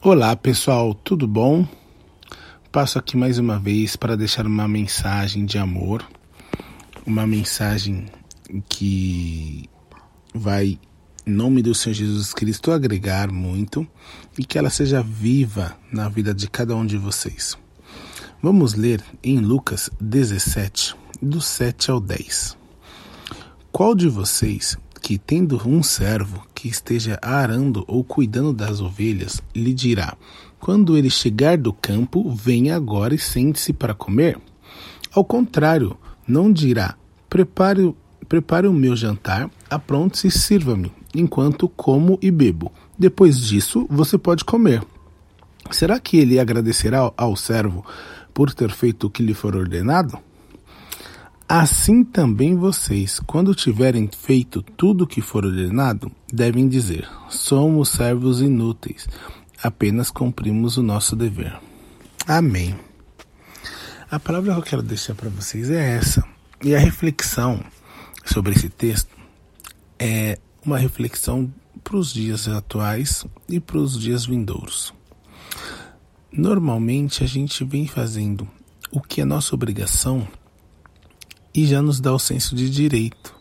Olá pessoal, tudo bom? Passo aqui mais uma vez para deixar uma mensagem de amor, uma mensagem que vai, em nome do Senhor Jesus Cristo, agregar muito e que ela seja viva na vida de cada um de vocês. Vamos ler em Lucas 17, do 7 ao 10. Qual de vocês que, tendo um servo que esteja arando ou cuidando das ovelhas, lhe dirá: Quando ele chegar do campo, venha agora e sente-se para comer? Ao contrário, não dirá: Prepare, prepare o meu jantar, apronte-se e sirva-me, enquanto como e bebo. Depois disso, você pode comer. Será que ele agradecerá ao servo por ter feito o que lhe for ordenado? Assim também vocês, quando tiverem feito tudo o que for ordenado, devem dizer: somos servos inúteis, apenas cumprimos o nosso dever. Amém. A palavra que eu quero deixar para vocês é essa. E a reflexão sobre esse texto é uma reflexão para os dias atuais e para os dias vindouros. Normalmente a gente vem fazendo o que é nossa obrigação e já nos dá o senso de direito.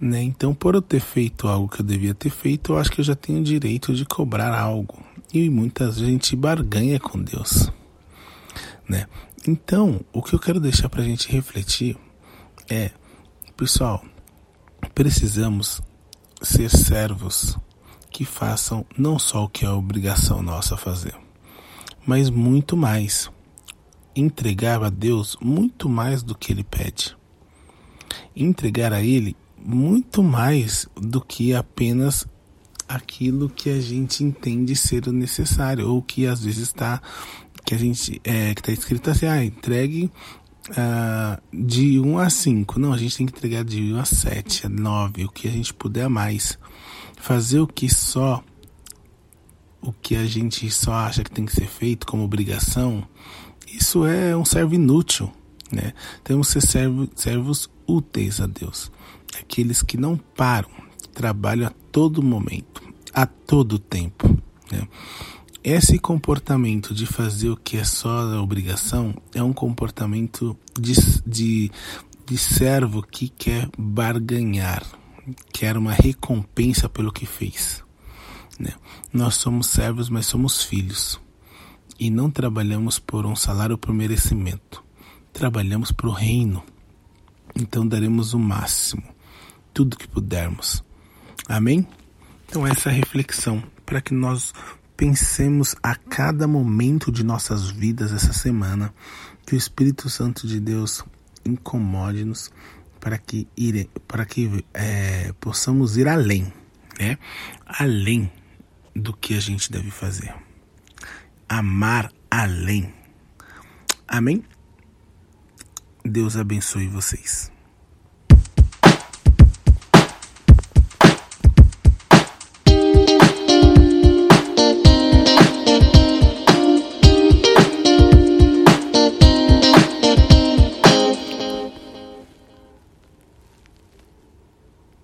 Né? Então, por eu ter feito algo que eu devia ter feito, eu acho que eu já tenho o direito de cobrar algo. E muitas vezes a gente barganha com Deus. Né? Então, o que eu quero deixar para a gente refletir é, pessoal, precisamos ser servos que façam não só o que é obrigação nossa fazer, mas muito mais entregar a Deus muito mais do que Ele pede. Entregar a Ele muito mais do que apenas aquilo que a gente entende ser o necessário ou que às vezes está que a gente é, que está escrito assim, ah, entregue uh, de 1 a 5. Não, a gente tem que entregar de 1 a 7, a 9, o que a gente puder mais. Fazer o que só o que a gente só acha que tem que ser feito como obrigação, isso é um servo inútil, né? Temos que ser servo, servos úteis a Deus, aqueles que não param, trabalham a todo momento, a todo tempo, né? Esse comportamento de fazer o que é só a obrigação é um comportamento de, de, de servo que quer barganhar, quer uma recompensa pelo que fez. Né? Nós somos servos, mas somos filhos e não trabalhamos por um salário por merecimento. Trabalhamos para o reino. Então daremos o máximo, tudo que pudermos. Amém? Então essa é a reflexão para que nós pensemos a cada momento de nossas vidas essa semana que o Espírito Santo de Deus incomode-nos para que ir, para que é, possamos ir além, né? Além do que a gente deve fazer amar além. Amém? Deus abençoe vocês.